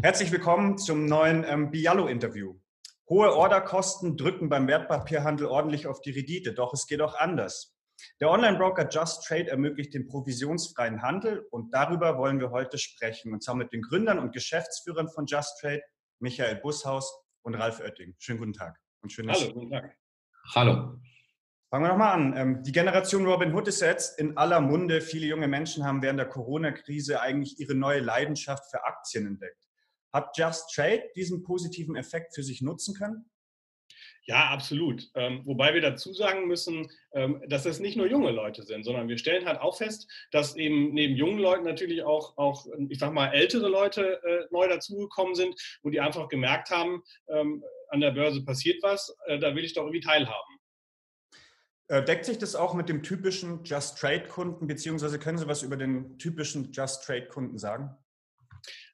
Herzlich willkommen zum neuen ähm, Biallo-Interview. Hohe Orderkosten drücken beim Wertpapierhandel ordentlich auf die Rendite, doch es geht auch anders. Der Online-Broker Just Trade ermöglicht den provisionsfreien Handel und darüber wollen wir heute sprechen. Und zwar mit den Gründern und Geschäftsführern von Just Trade, Michael Bushaus und Ralf Oetting. Schönen guten Tag. Und schön, Hallo, guten Tag. Hallo. Fangen wir nochmal an. Ähm, die Generation Robin Hood ist jetzt in aller Munde. Viele junge Menschen haben während der Corona-Krise eigentlich ihre neue Leidenschaft für Aktien entdeckt. Hat Just Trade diesen positiven Effekt für sich nutzen können? Ja, absolut. Ähm, wobei wir dazu sagen müssen, ähm, dass das nicht nur junge Leute sind, sondern wir stellen halt auch fest, dass eben neben jungen Leuten natürlich auch, auch ich sag mal, ältere Leute äh, neu dazugekommen sind und die einfach gemerkt haben, ähm, an der Börse passiert was, äh, da will ich doch irgendwie teilhaben. Äh, deckt sich das auch mit dem typischen Just Trade Kunden, beziehungsweise können Sie was über den typischen Just Trade Kunden sagen?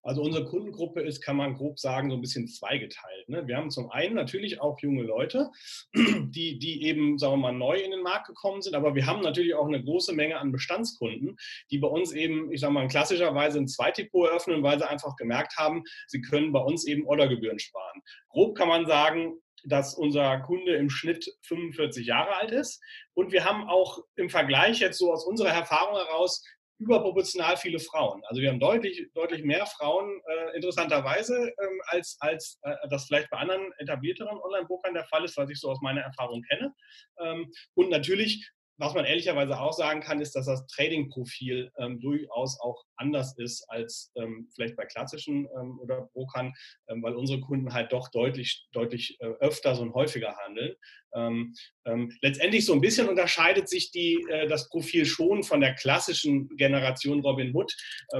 Also unsere Kundengruppe ist, kann man grob sagen, so ein bisschen zweigeteilt. Ne? Wir haben zum einen natürlich auch junge Leute, die, die eben, sagen wir mal, neu in den Markt gekommen sind, aber wir haben natürlich auch eine große Menge an Bestandskunden, die bei uns eben, ich sage mal, klassischerweise ein Zweitdepot eröffnen, weil sie einfach gemerkt haben, sie können bei uns eben Ordergebühren sparen. Grob kann man sagen, dass unser Kunde im Schnitt 45 Jahre alt ist. Und wir haben auch im Vergleich jetzt so aus unserer Erfahrung heraus überproportional viele Frauen. Also wir haben deutlich, deutlich mehr Frauen äh, interessanterweise, ähm, als, als äh, das vielleicht bei anderen etablierteren Online-Brokern der Fall ist, was ich so aus meiner Erfahrung kenne. Ähm, und natürlich was man ehrlicherweise auch sagen kann, ist, dass das Trading-Profil ähm, durchaus auch anders ist als ähm, vielleicht bei klassischen ähm, oder Brokern, ähm, weil unsere Kunden halt doch deutlich, deutlich äh, öfter und häufiger handeln. Ähm, ähm, letztendlich so ein bisschen unterscheidet sich die, äh, das Profil schon von der klassischen Generation Robinhood.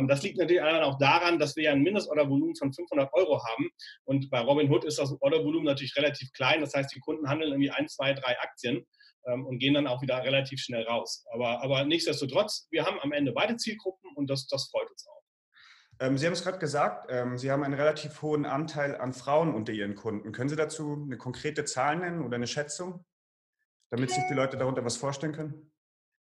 das liegt natürlich auch daran, dass wir ja ein Mindestordervolumen von 500 Euro haben und bei Robinhood ist das Ordervolumen natürlich relativ klein. Das heißt, die Kunden handeln irgendwie ein, zwei, drei Aktien ähm, und gehen dann auch wieder relativ schnell raus. Aber, aber nichtsdestotrotz, wir haben am Ende beide Zielgruppen und das, das freut uns auch. Ähm, Sie haben es gerade gesagt, ähm, Sie haben einen relativ hohen Anteil an Frauen unter Ihren Kunden. Können Sie dazu eine konkrete Zahl nennen oder eine Schätzung, damit sich die Leute darunter was vorstellen können?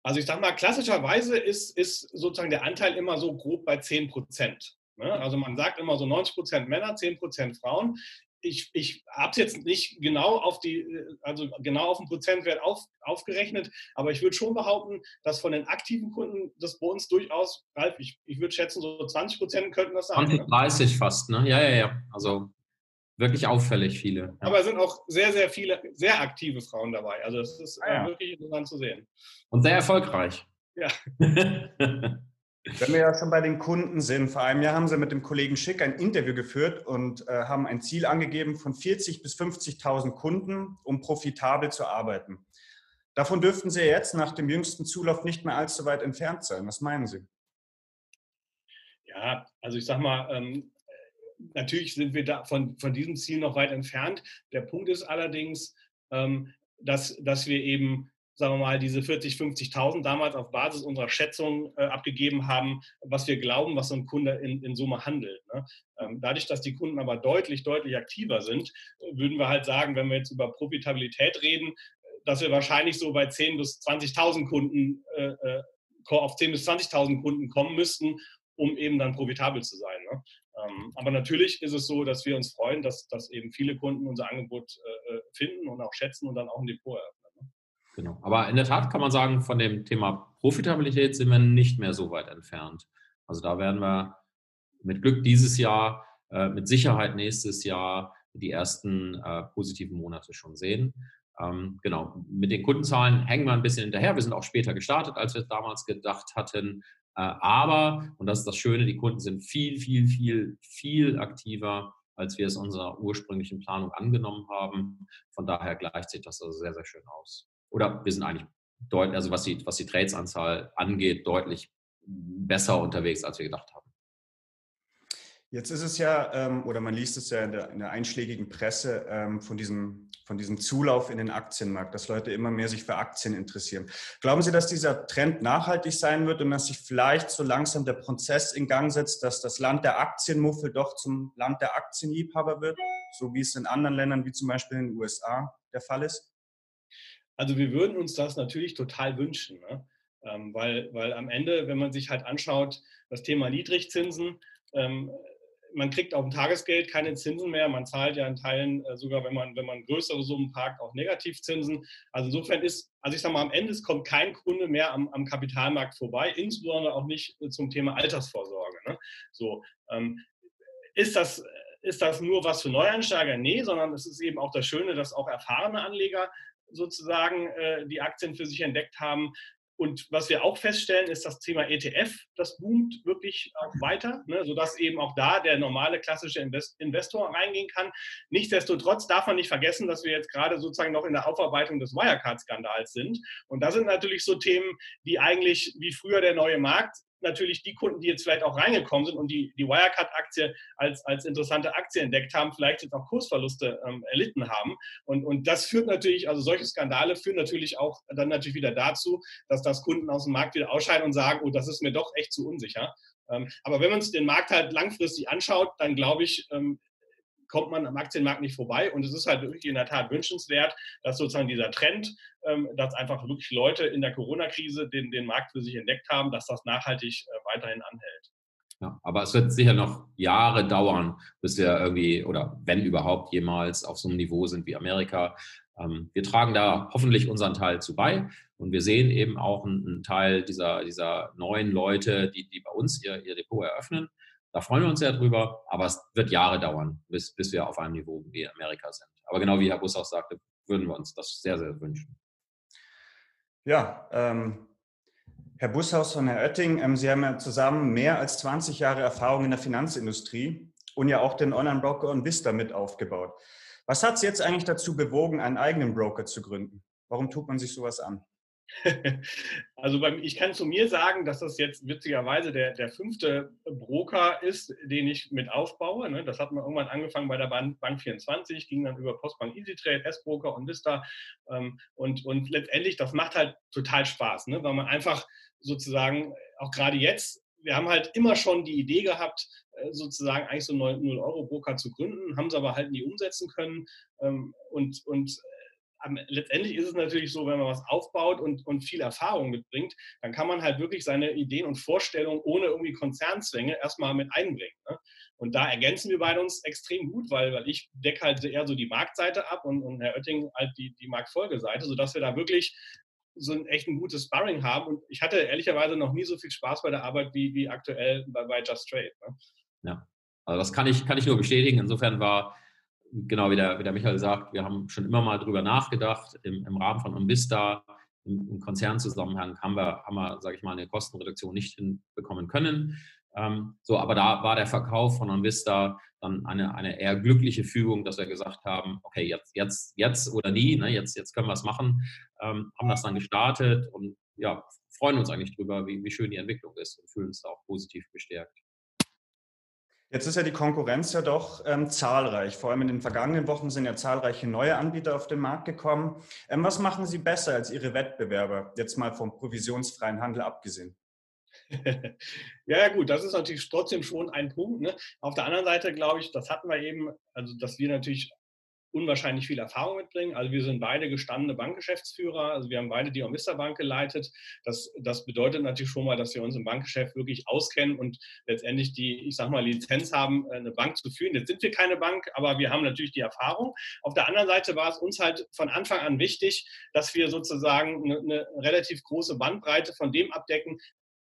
Also ich sage mal, klassischerweise ist, ist sozusagen der Anteil immer so grob bei 10 Prozent. Ne? Also man sagt immer so 90 Prozent Männer, 10 Prozent Frauen ich, ich habe es jetzt nicht genau auf die, also genau auf den Prozentwert auf, aufgerechnet, aber ich würde schon behaupten, dass von den aktiven Kunden das bei uns durchaus, Ralf, ich, ich würde schätzen, so 20 Prozent könnten das sein. 20, 30 ne? fast, ne? Ja, ja, ja. Also wirklich auffällig viele. Ja. Aber es sind auch sehr, sehr viele, sehr aktive Frauen dabei. Also es ist ah, ja. wirklich interessant zu sehen. Und sehr erfolgreich. Ja. Wenn wir ja schon bei den Kunden sind, vor einem Jahr haben Sie mit dem Kollegen Schick ein Interview geführt und äh, haben ein Ziel angegeben von 40.000 bis 50.000 Kunden, um profitabel zu arbeiten. Davon dürften Sie jetzt nach dem jüngsten Zulauf nicht mehr allzu weit entfernt sein. Was meinen Sie? Ja, also ich sage mal, ähm, natürlich sind wir da von, von diesem Ziel noch weit entfernt. Der Punkt ist allerdings, ähm, dass, dass wir eben sagen wir mal, diese 40, 50.000 damals auf Basis unserer Schätzung äh, abgegeben haben, was wir glauben, was so ein Kunde in, in Summe handelt. Ne? Ähm, dadurch, dass die Kunden aber deutlich, deutlich aktiver sind, würden wir halt sagen, wenn wir jetzt über Profitabilität reden, dass wir wahrscheinlich so bei 10.000 bis 20.000 Kunden, äh, äh auf 10.000 bis 20.000 Kunden kommen müssten, um eben dann profitabel zu sein. Ne? Ähm, aber natürlich ist es so, dass wir uns freuen, dass, dass eben viele Kunden unser Angebot äh, äh finden und auch schätzen und dann auch ein Depot eröffnen. Genau. Aber in der Tat kann man sagen, von dem Thema Profitabilität sind wir nicht mehr so weit entfernt. Also da werden wir mit Glück dieses Jahr, äh, mit Sicherheit nächstes Jahr die ersten äh, positiven Monate schon sehen. Ähm, genau, mit den Kundenzahlen hängen wir ein bisschen hinterher. Wir sind auch später gestartet, als wir es damals gedacht hatten. Äh, aber, und das ist das Schöne, die Kunden sind viel, viel, viel, viel aktiver, als wir es unserer ursprünglichen Planung angenommen haben. Von daher gleicht sich das also sehr, sehr schön aus oder wir sind eigentlich deutlich, also was die, was die Trades-Anzahl angeht, deutlich besser unterwegs, als wir gedacht haben. Jetzt ist es ja, ähm, oder man liest es ja in der, in der einschlägigen Presse ähm, von, diesem, von diesem Zulauf in den Aktienmarkt, dass Leute immer mehr sich für Aktien interessieren. Glauben Sie, dass dieser Trend nachhaltig sein wird und dass sich vielleicht so langsam der Prozess in Gang setzt, dass das Land der Aktienmuffel doch zum Land der Aktienliebhaber wird, so wie es in anderen Ländern wie zum Beispiel in den USA der Fall ist? Also wir würden uns das natürlich total wünschen, ne? ähm, weil, weil am Ende, wenn man sich halt anschaut, das Thema Niedrigzinsen, ähm, man kriegt auf dem Tagesgeld keine Zinsen mehr. Man zahlt ja in Teilen äh, sogar, wenn man, wenn man größere Summen parkt, auch Negativzinsen. Also insofern ist, also ich sage mal, am Ende kommt kein Kunde mehr am, am Kapitalmarkt vorbei, insbesondere auch nicht zum Thema Altersvorsorge. Ne? So, ähm, ist das, ist das nur was für Neueinsteiger? Nee, sondern es ist eben auch das Schöne, dass auch erfahrene Anleger sozusagen äh, die Aktien für sich entdeckt haben. Und was wir auch feststellen, ist das Thema ETF, das boomt wirklich auch weiter, ne, sodass eben auch da der normale klassische Invest Investor reingehen kann. Nichtsdestotrotz darf man nicht vergessen, dass wir jetzt gerade sozusagen noch in der Aufarbeitung des Wirecard-Skandals sind. Und da sind natürlich so Themen, die eigentlich wie früher der neue Markt natürlich die Kunden, die jetzt vielleicht auch reingekommen sind und die die Wirecard-Aktie als, als interessante Aktie entdeckt haben, vielleicht jetzt auch Kursverluste ähm, erlitten haben. Und, und das führt natürlich, also solche Skandale führen natürlich auch dann natürlich wieder dazu, dass das Kunden aus dem Markt wieder ausscheiden und sagen, oh, das ist mir doch echt zu unsicher. Ähm, aber wenn man sich den Markt halt langfristig anschaut, dann glaube ich, ähm, kommt man am Aktienmarkt nicht vorbei. Und es ist halt wirklich in der Tat wünschenswert, dass sozusagen dieser Trend, ähm, dass einfach wirklich Leute in der Corona-Krise den, den Markt für sich entdeckt haben, dass das nachhaltig äh, weiterhin anhält. Ja, aber es wird sicher noch Jahre dauern, bis wir irgendwie oder wenn überhaupt jemals auf so einem Niveau sind wie Amerika. Ähm, wir tragen da hoffentlich unseren Teil zu bei und wir sehen eben auch einen, Teil dieser, dieser neuen Leute, die, die bei uns ihr, ihr Depot eröffnen. Da freuen wir uns sehr drüber, aber es wird Jahre dauern, bis, bis wir auf einem Niveau wie Amerika sind. Aber genau wie Herr Bus auch sagte, würden wir uns das sehr, sehr wünschen. Ja, ähm, Herr Bushaus von Herr Oetting, ähm, Sie haben ja zusammen mehr als 20 Jahre Erfahrung in der Finanzindustrie und ja auch den Online-Broker und Vista mit aufgebaut. Was hat Sie jetzt eigentlich dazu bewogen, einen eigenen Broker zu gründen? Warum tut man sich sowas an? Also beim, ich kann zu mir sagen, dass das jetzt witzigerweise der, der fünfte Broker ist, den ich mit aufbaue. Ne? Das hat man irgendwann angefangen bei der Bank, Bank 24, ging dann über Postbank EasyTrade, S-Broker und Vista. Ähm, und, und letztendlich, das macht halt total Spaß, ne? weil man einfach sozusagen, auch gerade jetzt, wir haben halt immer schon die Idee gehabt, äh, sozusagen eigentlich so einen 0-Euro-Broker zu gründen, haben es aber halt nie umsetzen können. Ähm, und, und letztendlich ist es natürlich so, wenn man was aufbaut und, und viel Erfahrung mitbringt, dann kann man halt wirklich seine Ideen und Vorstellungen ohne irgendwie Konzernzwänge erstmal mit einbringen. Ne? Und da ergänzen wir beide uns extrem gut, weil, weil ich decke halt eher so die Marktseite ab und, und Herr Oetting halt die, die Marktfolgeseite, sodass wir da wirklich so ein echt ein gutes Sparring haben. Und ich hatte ehrlicherweise noch nie so viel Spaß bei der Arbeit wie, wie aktuell bei, bei Just Trade. Ne? Ja, also das kann ich, kann ich nur bestätigen. Insofern war genau wie der, wie der Michael sagt, wir haben schon immer mal drüber nachgedacht. Im, im Rahmen von Umbista, im, im Konzernzusammenhang, haben wir, haben wir sage ich mal, eine Kostenreduktion nicht hinbekommen können. Ähm, so, aber da war der Verkauf von Onvista dann eine, eine eher glückliche Fügung, dass wir gesagt haben, okay, jetzt, jetzt, jetzt oder nie, ne, jetzt, jetzt können wir es machen, ähm, haben das dann gestartet und ja, freuen uns eigentlich drüber, wie, wie schön die Entwicklung ist und fühlen uns da auch positiv bestärkt. Jetzt ist ja die Konkurrenz ja doch ähm, zahlreich. Vor allem in den vergangenen Wochen sind ja zahlreiche neue Anbieter auf den Markt gekommen. Ähm, was machen Sie besser als Ihre Wettbewerber, jetzt mal vom provisionsfreien Handel abgesehen? ja, gut, das ist natürlich trotzdem schon ein Punkt. Ne? Auf der anderen Seite glaube ich, das hatten wir eben, also dass wir natürlich unwahrscheinlich viel Erfahrung mitbringen. Also wir sind beide gestandene Bankgeschäftsführer. Also wir haben beide die Omista Bank geleitet. Das, das bedeutet natürlich schon mal, dass wir uns im Bankgeschäft wirklich auskennen und letztendlich die, ich sag mal, Lizenz haben, eine Bank zu führen. Jetzt sind wir keine Bank, aber wir haben natürlich die Erfahrung. Auf der anderen Seite war es uns halt von Anfang an wichtig, dass wir sozusagen eine, eine relativ große Bandbreite von dem abdecken,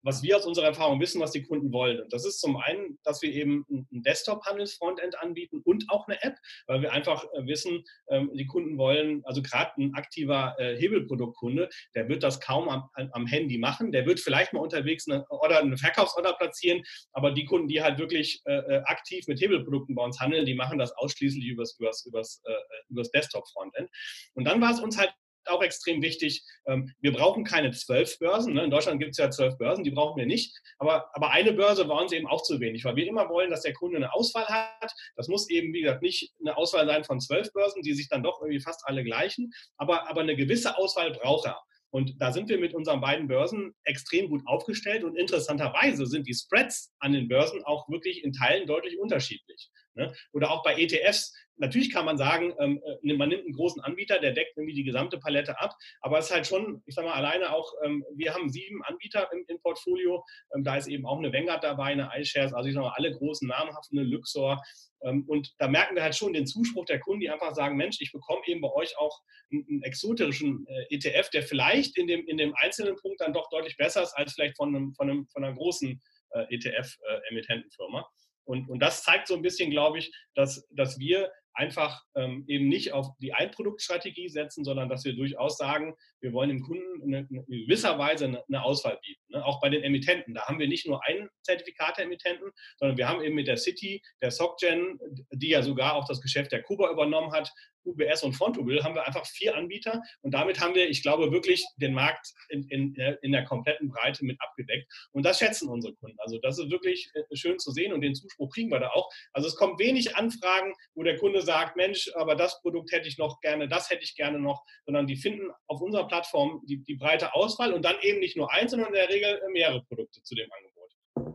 was wir aus unserer Erfahrung wissen, was die Kunden wollen. Und das ist zum einen, dass wir eben ein Desktop-Handels-Frontend anbieten und auch eine App, weil wir einfach äh, wissen, ähm, die Kunden wollen, also gerade ein aktiver äh, Hebelproduktkunde, der wird das kaum am, am Handy machen. Der wird vielleicht mal unterwegs eine, Order, eine Verkaufsorder platzieren, aber die Kunden, die halt wirklich äh, aktiv mit Hebelprodukten bei uns handeln, die machen das ausschließlich übers, übers, übers, übers Desktop-Frontend. Und dann war es uns halt auch extrem wichtig. Ähm, wir brauchen keine zwölf Börsen. Ne? In Deutschland gibt es ja zwölf Börsen, die brauchen wir nicht. Aber, aber eine Börse war uns eben auch zu wenig, weil wir immer wollen, dass der Kunde eine Auswahl hat. Das muss eben, wie gesagt, nicht eine Auswahl sein von zwölf Börsen, die sich dann doch irgendwie fast alle gleichen. Aber, aber eine gewisse Auswahl braucht er. Und da sind wir mit unseren beiden Börsen extrem gut aufgestellt und interessanterweise sind die Spreads an den Börsen auch wirklich in Teilen deutlich unterschiedlich. Ne? Oder auch bei ETFs. Natürlich kann man sagen, ähm, äh, man nimmt einen großen Anbieter, der deckt irgendwie die gesamte Palette ab, aber es ist halt schon, ich sage mal, alleine auch, ähm, wir haben sieben Anbieter im, im Portfolio, ähm, da ist eben auch eine Vanguard dabei, eine iShares, also ich sage mal, alle großen namhaften, eine Luxor, ähm, und da merken wir halt schon den Zuspruch der Kunden, die einfach sagen, Mensch, ich bekomme eben bei euch auch einen, exotischen äh, ETF, der vielleicht in dem, in dem einzelnen Punkt dann doch deutlich besser ist als vielleicht von, einem, von, einem, von einer großen äh, ETF-Emittentenfirma. Und, und das zeigt so ein bisschen, glaube ich, dass, dass wir einfach ähm, eben nicht auf die Einproduktstrategie setzen, sondern dass wir durchaus sagen, wir wollen dem Kunden in gewisser Weise eine, eine Auswahl bieten. Ne? Auch bei den Emittenten. Da haben wir nicht nur einen Zertifikate-Emittenten, sondern wir haben eben mit der City, der SocGen, die ja sogar auch das Geschäft der Kuba übernommen hat, UBS und Fontobel haben wir einfach vier Anbieter und damit haben wir, ich glaube, wirklich den Markt in, in, in der kompletten Breite mit abgedeckt. Und das schätzen unsere Kunden. Also das ist wirklich äh, schön zu sehen und den Zuspruch kriegen wir da auch. Also es kommen wenig Anfragen, wo der Kunde sagt, Mensch, aber das Produkt hätte ich noch gerne, das hätte ich gerne noch, sondern die finden auf unserer Plattform die, die breite Auswahl und dann eben nicht nur eins, sondern in der Regel mehrere Produkte zu dem Angebot.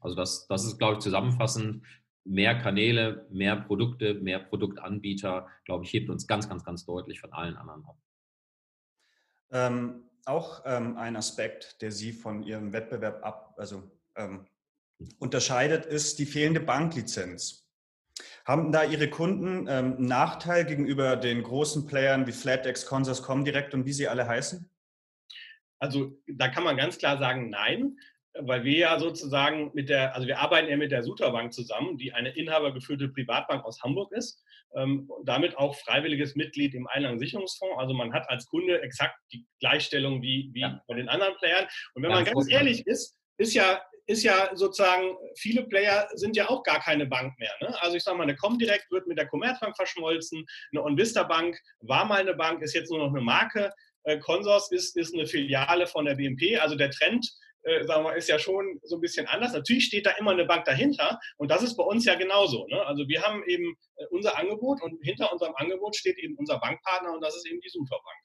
Also das, das ist, glaube ich, zusammenfassend mehr Kanäle, mehr Produkte, mehr Produktanbieter, glaube ich, hebt uns ganz, ganz, ganz deutlich von allen anderen ab. Ähm, auch ähm, ein Aspekt, der Sie von Ihrem Wettbewerb ab, also ähm, unterscheidet, ist die fehlende Banklizenz. Haben da Ihre Kunden ähm, einen Nachteil gegenüber den großen Playern wie FlatEx, Consors, Comdirect und wie sie alle heißen? Also da kann man ganz klar sagen, nein weil wir ja sozusagen mit der, also wir arbeiten ja mit der Suterbank zusammen, die eine inhabergeführte Privatbank aus Hamburg ist ähm, und damit auch freiwilliges Mitglied im Einlagensicherungsfonds. Also man hat als Kunde exakt die Gleichstellung wie, wie ja. bei den anderen Playern. Und wenn ja, man ganz ehrlich ist, ist ja, ist ja sozusagen, viele Player sind ja auch gar keine Bank mehr. Ne? Also ich sage mal, eine Comdirect wird mit der Commerzbank verschmolzen, eine OnVista Bank war mal eine Bank, ist jetzt nur noch eine Marke. Äh, Consors ist, ist eine Filiale von der BNP. Also der Trend äh, sagen wir, ist ja schon so ein bisschen anders. Natürlich steht da immer eine Bank dahinter und das ist bei uns ja genauso. Ne? Also wir haben eben äh, unser Angebot und hinter unserem Angebot steht eben unser Bankpartner und das ist eben die Superbank.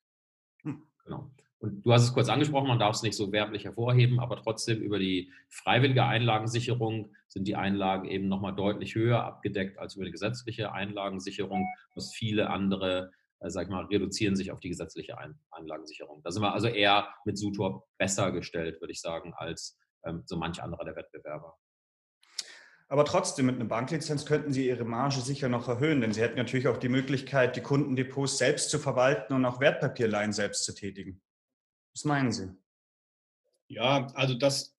Hm, genau. Und du hast es kurz angesprochen, man darf es nicht so werblich hervorheben, aber trotzdem über die freiwillige Einlagensicherung sind die Einlagen eben nochmal deutlich höher abgedeckt als über die gesetzliche Einlagensicherung, was viele andere äh, sag ich mal, reduzieren sich auf die gesetzliche Ein Einlagensicherung. Da sind wir also eher mit Sutor besser gestellt, würde ich sagen, als ähm, so manch anderer der Wettbewerber. Aber trotzdem, mit einer Banklizenz könnten Sie Ihre Marge sicher noch erhöhen, denn Sie hätten natürlich auch die Möglichkeit, die Kundendepots selbst zu verwalten und auch Wertpapierleihen selbst zu tätigen. Was meinen Sie? Ja, also das,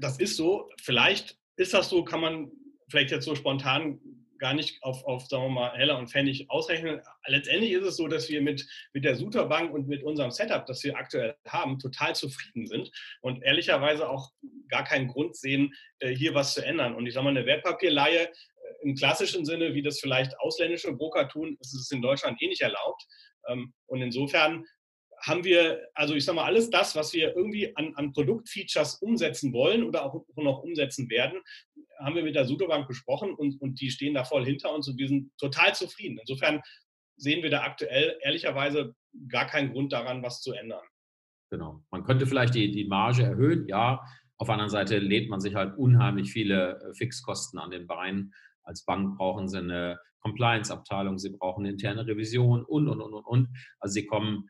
das ist so. Vielleicht ist das so, kann man vielleicht jetzt so spontan gar nicht auf, auf sagen wir mal, Heller und Pfennig ausrechnen. Letztendlich ist es so, dass wir mit, mit der Suter Bank und mit unserem Setup, das wir aktuell haben, total zufrieden sind und ehrlicherweise auch gar keinen Grund sehen, äh, hier was zu ändern. Und ich sage mal, eine Wertpapierleihe äh, im klassischen Sinne, wie das vielleicht ausländische Broker tun, ist es in Deutschland eh nicht erlaubt. Ähm, und insofern haben wir, also ich sage mal, alles das, was wir irgendwie an, an Produktfeatures umsetzen wollen oder auch noch umsetzen werden, haben wir mit der Sudobank besprochen und, und die stehen da voll hinter uns und wir sind total zufrieden. Insofern sehen wir da aktuell ehrlicherweise gar keinen Grund daran, was zu ändern. Genau. Man könnte vielleicht die, die Marge erhöhen, ja. Auf der anderen Seite lädt man sich halt unheimlich viele äh, Fixkosten an den Beinen. Als Bank brauchen sie eine Compliance-Abteilung, sie brauchen interne Revision und, und, und, und, und. Also sie kommen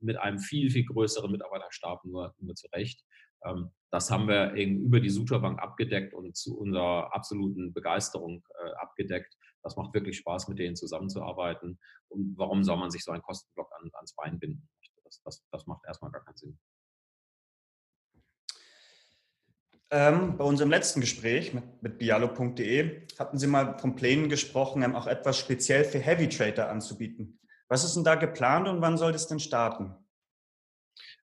mit einem viel, viel größeren Mitarbeiterstab nur, nur zurecht. Ähm, das haben wir über die Suterbank abgedeckt und zu unserer absoluten Begeisterung äh, abgedeckt. Das macht wirklich Spaß, mit denen zusammenzuarbeiten. Und warum soll man sich so einen Kostenblock an, ans Bein binden? Das, das, das macht erstmal gar keinen Sinn. Ähm, bei unserem letzten Gespräch mit, mit dialog.de hatten Sie mal von Plänen gesprochen, auch etwas speziell für Heavy Trader anzubieten. Was ist denn da geplant und wann soll das denn starten?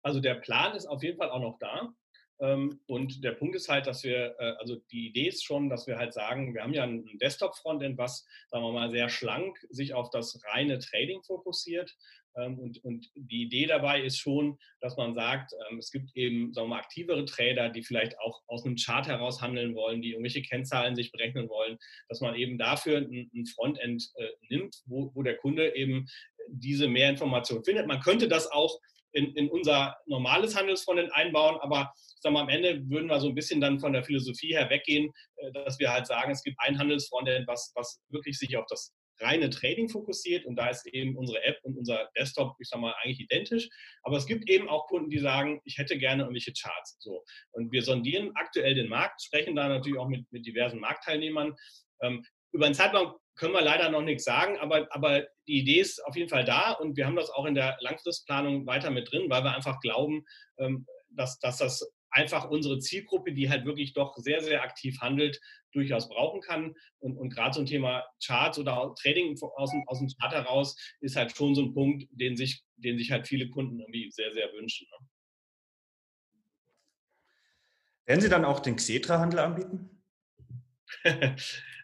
Also der Plan ist auf jeden Fall auch noch da. Ähm, und der Punkt ist halt, dass wir, äh, also die Idee ist schon, dass wir halt sagen, wir haben ja ein Desktop-Frontend, was, sagen wir mal, sehr schlank sich auf das reine Trading fokussiert. Ähm, und, und die Idee dabei ist schon, dass man sagt, ähm, es gibt eben, sagen wir mal, aktivere Trader, die vielleicht auch aus einem Chart heraus handeln wollen, die irgendwelche Kennzahlen sich berechnen wollen, dass man eben dafür ein, Frontend äh, nimmt, wo, wo der Kunde eben diese Mehrinformation findet. Man könnte das auch in, in unser normales Handelsfrontend einbauen. Aber ich sag mal, am Ende würden wir so ein bisschen dann von der Philosophie her weggehen, äh, dass wir halt sagen, es gibt ein Handelsfrontend, was, was wirklich sich auf das reine Trading fokussiert und da ist eben unsere App und unser Desktop, ich sag mal, eigentlich identisch. Aber es gibt eben auch Kunden, die sagen, ich hätte gerne irgendwelche Charts. So. Und wir sondieren aktuell den Markt, sprechen da natürlich auch mit, mit diversen Marktteilnehmern. Ähm, über einen Zeitraum können wir leider noch nichts sagen, aber, aber die Idee ist auf jeden Fall da und wir haben das auch in der Langfristplanung weiter mit drin, weil wir einfach glauben, ähm, dass, dass das einfach unsere Zielgruppe, die halt wirklich doch sehr, sehr aktiv handelt, durchaus brauchen kann. Und, und gerade so ein Thema Charts oder Trading aus dem, aus dem Chart heraus ist halt schon so ein Punkt, den sich, den sich halt viele Kunden irgendwie sehr, sehr wünschen. Ne? Werden Sie dann auch den Xetra-Handel anbieten?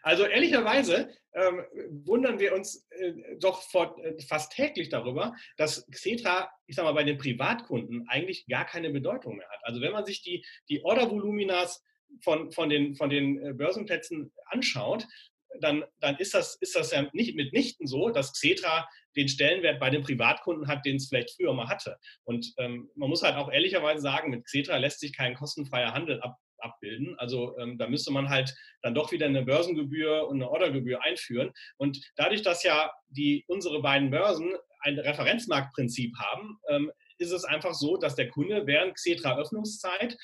also ehrlicherweise ähm, wundern wir uns äh, doch vor, äh, fast täglich darüber, dass Xetra, ich sag mal, bei den Privatkunden eigentlich gar keine Bedeutung mehr hat. Also wenn man sich die, die Ordervoluminas von, von, den, von den äh, Börsenplätzen anschaut, dann, dann ist, das, ist das ja nicht mitnichten so, dass Xetra den Stellenwert bei den Privatkunden hat, den es vielleicht früher mal hatte. Und ähm, man muss halt auch ehrlicherweise sagen, mit Xetra lässt sich kein kostenfreier Handel ab, abbilden. Also ähm, da müsste man halt dann doch wieder eine Börsengebühr und eine Ordergebühr einführen. Und dadurch, dass ja die, unsere beiden Börsen ein Referenzmarktprinzip haben, ähm, ist es einfach so, dass der Kunde während Xetra Öffnungszeit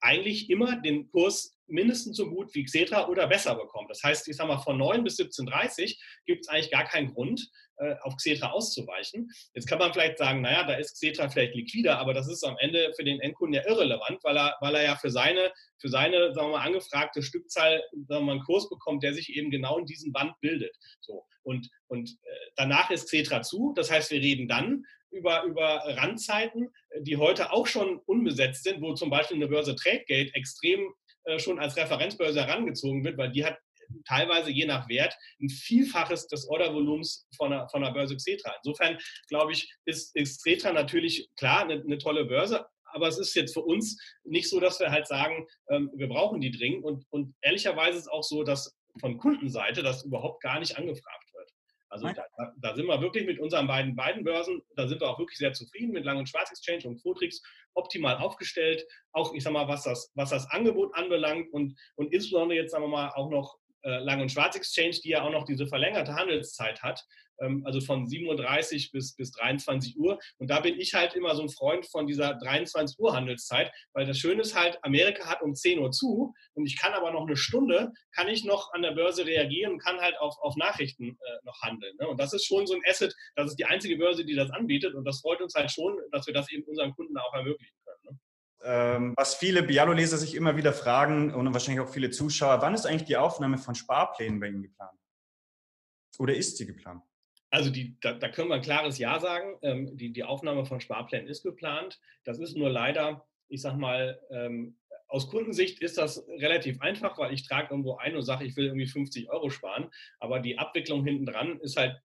eigentlich immer den Kurs mindestens so gut wie Xetra oder besser bekommt. Das heißt, ich sage mal, von 9 bis 17.30 gibt es eigentlich gar keinen Grund, äh, auf Xetra auszuweichen. Jetzt kann man vielleicht sagen, naja, da ist Xetra vielleicht liquider, aber das ist am Ende für den Endkunden ja irrelevant, weil er, weil er ja für seine, für seine, sagen wir mal, angefragte Stückzahl sagen wir mal, einen Kurs bekommt, der sich eben genau in diesem Band bildet. So. Und, und äh, danach ist Xetra zu. Das heißt, wir reden dann über, über Randzeiten, die heute auch schon unbesetzt sind, wo zum Beispiel eine Börse Tradegate extrem äh, schon als Referenzbörse herangezogen wird, weil die hat teilweise je nach Wert ein Vielfaches des Ordervolumens von der, von Börse Xetra. Insofern glaube ich, ist, ist Xetra natürlich klar eine, eine tolle Börse, aber es ist jetzt für uns nicht so, dass wir halt sagen, ähm, wir brauchen die dringend. Und, und ehrlicherweise ist es auch so, dass von Kundenseite das überhaupt gar nicht angefragt also da, da, sind wir wirklich mit unseren beiden, beiden Börsen, da sind wir auch wirklich sehr zufrieden mit Lang- und Schwarz Exchange und Quotrix optimal aufgestellt. Auch, ich sag mal, was das, was das Angebot anbelangt und, und insbesondere jetzt, sagen wir mal, auch noch äh, Lang- und Schwarz Exchange, die ja auch noch diese verlängerte Handelszeit hat, also von 7.30 Uhr bis, bis 23 Uhr. Und da bin ich halt immer so ein Freund von dieser 23 Uhr Handelszeit, weil das Schöne ist halt, Amerika hat um 10 Uhr zu und ich kann aber noch eine Stunde, kann ich noch an der Börse reagieren und kann halt auf, auf Nachrichten äh, noch handeln. Ne? Und das ist schon so ein Asset, das ist die einzige Börse, die das anbietet und das freut uns halt schon, dass wir das eben unseren Kunden auch ermöglichen können. Ne? Ähm, was viele Bialo-Leser sich immer wieder fragen und wahrscheinlich auch viele Zuschauer, wann ist eigentlich die Aufnahme von Sparplänen bei Ihnen geplant? Oder ist sie geplant? Also die, da, da, können wir ein klares Ja sagen. Ähm, die, die Aufnahme von Sparplänen ist geplant. Das ist nur leider, ich sag mal, ähm, aus Kundensicht ist das relativ einfach, weil ich trage irgendwo ein und sage, ich will irgendwie 50 Euro sparen. Aber die Abwicklung hinten dran ist halt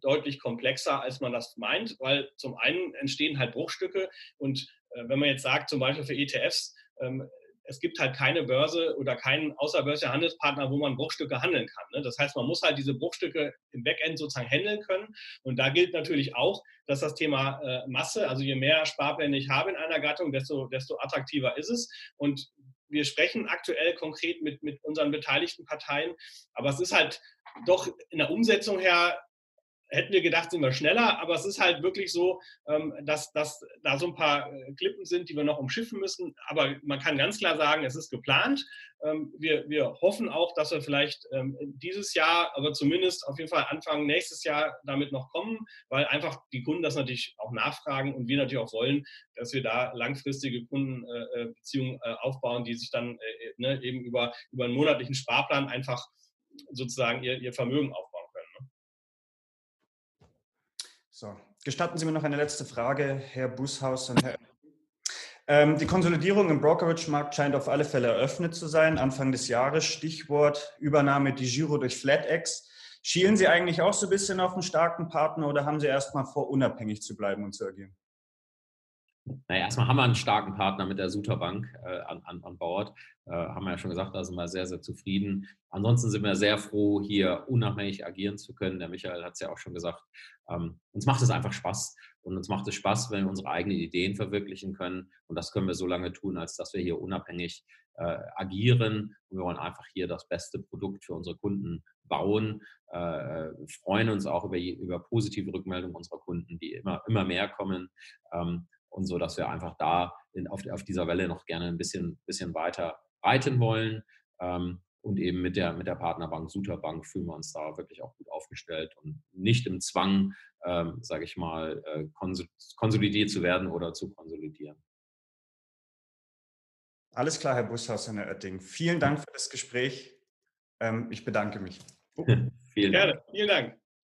deutlich komplexer, als man das meint, weil zum einen entstehen halt Bruchstücke und äh, wenn man jetzt sagt, zum Beispiel für ETFs, ähm, es gibt halt keine Börse oder keinen außerbörslichen Handelspartner, wo man Bruchstücke handeln kann. Ne? Das heißt, man muss halt diese Bruchstücke im Backend sozusagen handeln können. Und da gilt natürlich auch, dass das Thema äh, Masse, also je mehr Sparpläne ich habe in einer Gattung, desto, desto attraktiver ist es. Und wir sprechen aktuell konkret mit, mit unseren beteiligten Parteien, aber es ist halt doch in der Umsetzung her hätten wir gedacht, sind wir schneller, aber es ist halt wirklich so, ähm, dass, dass da so ein paar äh, Klippen sind, die wir noch umschiffen müssen. Aber man kann ganz klar sagen, es ist geplant. Ähm, wir, wir hoffen auch, dass wir vielleicht ähm, dieses Jahr, aber zumindest auf jeden Fall Anfang nächstes Jahr damit noch kommen, weil einfach die Kunden das natürlich auch nachfragen und wir natürlich auch wollen, dass wir da langfristige Kundenbeziehungen äh, aufbauen, die sich dann äh, ne, eben über, über einen monatlichen Sparplan einfach sozusagen ihr, ihr Vermögen aufbauen. So, gestatten Sie mir noch eine letzte Frage, Herr Bushaus und Herr. Ähm, die Konsolidierung im Brokerage-Markt scheint auf alle Fälle eröffnet zu sein. Anfang des Jahres, Stichwort Übernahme die Giro durch FlatEx. Schielen Sie eigentlich auch so ein bisschen auf einen starken Partner oder haben Sie erstmal vor, unabhängig zu bleiben und zu agieren? Naja, erstmal haben wir einen starken Partner mit der Suterbank äh, an, an, an Bord. Äh, haben wir ja schon gesagt, da sind wir sehr, sehr zufrieden. Ansonsten sind wir sehr froh, hier unabhängig agieren zu können. Der Michael hat es ja auch schon gesagt. Ähm, uns macht es einfach Spaß. Und uns macht es Spaß, wenn wir unsere eigenen Ideen verwirklichen können. Und das können wir so lange tun, als dass wir hier unabhängig äh, agieren. Und wir wollen einfach hier das beste Produkt für unsere Kunden bauen. Äh, freuen uns auch über, über positive Rückmeldungen unserer Kunden, die immer, immer mehr kommen. Ähm, und so, dass wir einfach da in, auf, auf, dieser Welle noch gerne ein bisschen, bisschen weiter reiten wollen. Ähm, und eben mit der, mit der Partnerbank Suterbank fühlen wir uns da wirklich auch gut aufgestellt und nicht im Zwang, ähm, sage ich mal, äh, konsolidiert zu werden oder zu konsolidieren. Alles klar, Herr Bushausen, Herr Oetting. Vielen Dank für das Gespräch. Ähm, ich bedanke mich. Vielen Dank. Gerne, vielen Dank.